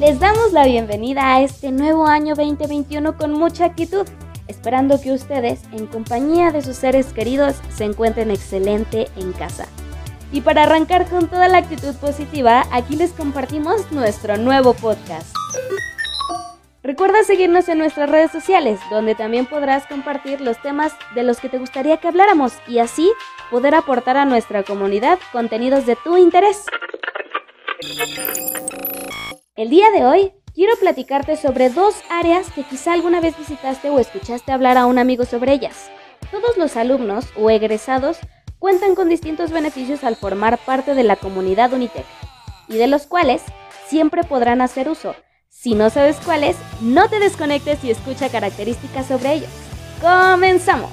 Les damos la bienvenida a este nuevo año 2021 con mucha actitud, esperando que ustedes, en compañía de sus seres queridos, se encuentren excelente en casa. Y para arrancar con toda la actitud positiva, aquí les compartimos nuestro nuevo podcast. Recuerda seguirnos en nuestras redes sociales, donde también podrás compartir los temas de los que te gustaría que habláramos y así poder aportar a nuestra comunidad contenidos de tu interés. El día de hoy quiero platicarte sobre dos áreas que quizá alguna vez visitaste o escuchaste hablar a un amigo sobre ellas. Todos los alumnos o egresados cuentan con distintos beneficios al formar parte de la comunidad Unitec y de los cuales siempre podrán hacer uso si no sabes cuáles, no te desconectes y escucha características sobre ellos. ¡Comenzamos!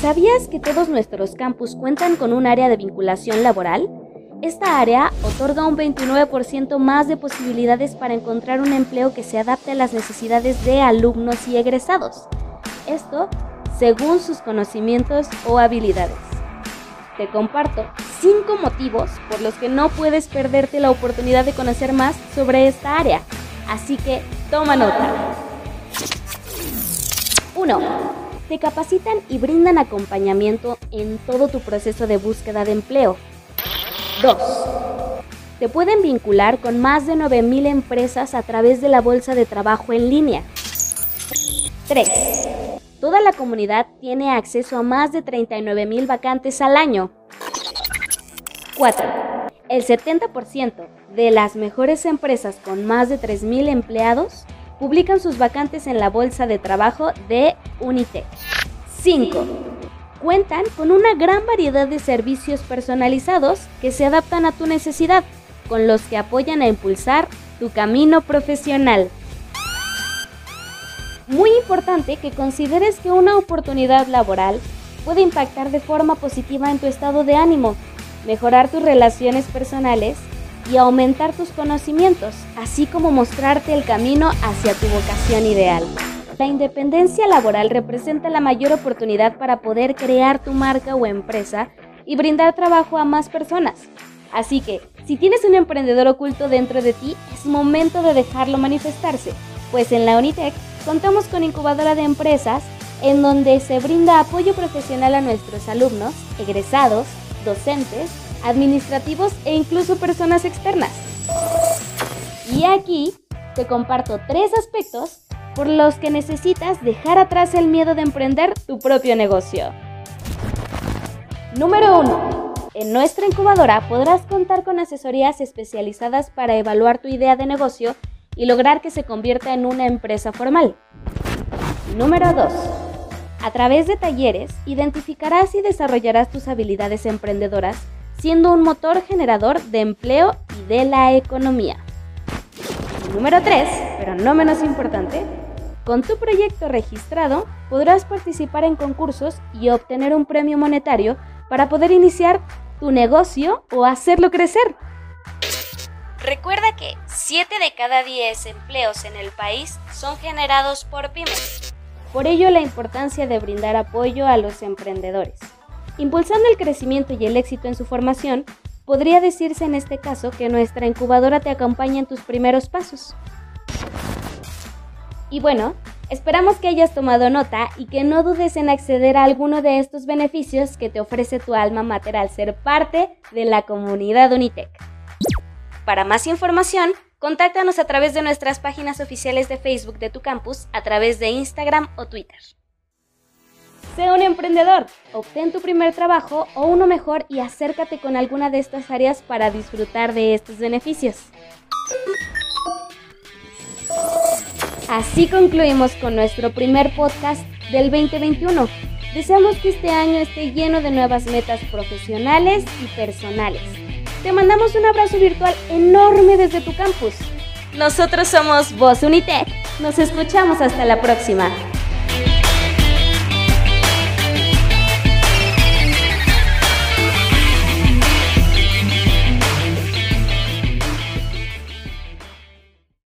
¿Sabías que todos nuestros campus cuentan con un área de vinculación laboral? Esta área otorga un 29% más de posibilidades para encontrar un empleo que se adapte a las necesidades de alumnos y egresados. Esto según sus conocimientos o habilidades. Te comparto 5 motivos por los que no puedes perderte la oportunidad de conocer más sobre esta área. Así que toma nota. 1. Te capacitan y brindan acompañamiento en todo tu proceso de búsqueda de empleo. 2. Te pueden vincular con más de 9.000 empresas a través de la bolsa de trabajo en línea. 3. Toda la comunidad tiene acceso a más de 39.000 vacantes al año. 4. El 70% de las mejores empresas con más de 3.000 empleados publican sus vacantes en la bolsa de trabajo de Unitec. 5. Cuentan con una gran variedad de servicios personalizados que se adaptan a tu necesidad, con los que apoyan a impulsar tu camino profesional. Muy importante que consideres que una oportunidad laboral puede impactar de forma positiva en tu estado de ánimo mejorar tus relaciones personales y aumentar tus conocimientos, así como mostrarte el camino hacia tu vocación ideal. La independencia laboral representa la mayor oportunidad para poder crear tu marca o empresa y brindar trabajo a más personas. Así que, si tienes un emprendedor oculto dentro de ti, es momento de dejarlo manifestarse, pues en la Unitec contamos con incubadora de empresas en donde se brinda apoyo profesional a nuestros alumnos, egresados, docentes, administrativos e incluso personas externas. Y aquí te comparto tres aspectos por los que necesitas dejar atrás el miedo de emprender tu propio negocio. Número 1. En nuestra incubadora podrás contar con asesorías especializadas para evaluar tu idea de negocio y lograr que se convierta en una empresa formal. Número 2. A través de talleres, identificarás y desarrollarás tus habilidades emprendedoras, siendo un motor generador de empleo y de la economía. número 3, pero no menos importante, con tu proyecto registrado podrás participar en concursos y obtener un premio monetario para poder iniciar tu negocio o hacerlo crecer. Recuerda que 7 de cada 10 empleos en el país son generados por pymes. Por ello, la importancia de brindar apoyo a los emprendedores. Impulsando el crecimiento y el éxito en su formación, podría decirse en este caso que nuestra incubadora te acompaña en tus primeros pasos. Y bueno, esperamos que hayas tomado nota y que no dudes en acceder a alguno de estos beneficios que te ofrece tu alma mater al ser parte de la comunidad Unitec. Para más información, Contáctanos a través de nuestras páginas oficiales de Facebook de tu campus, a través de Instagram o Twitter. Sé un emprendedor, obtén tu primer trabajo o uno mejor y acércate con alguna de estas áreas para disfrutar de estos beneficios. Así concluimos con nuestro primer podcast del 2021. Deseamos que este año esté lleno de nuevas metas profesionales y personales te mandamos un abrazo virtual enorme desde tu campus. Nosotros somos Voz Unitec. Nos escuchamos hasta la próxima.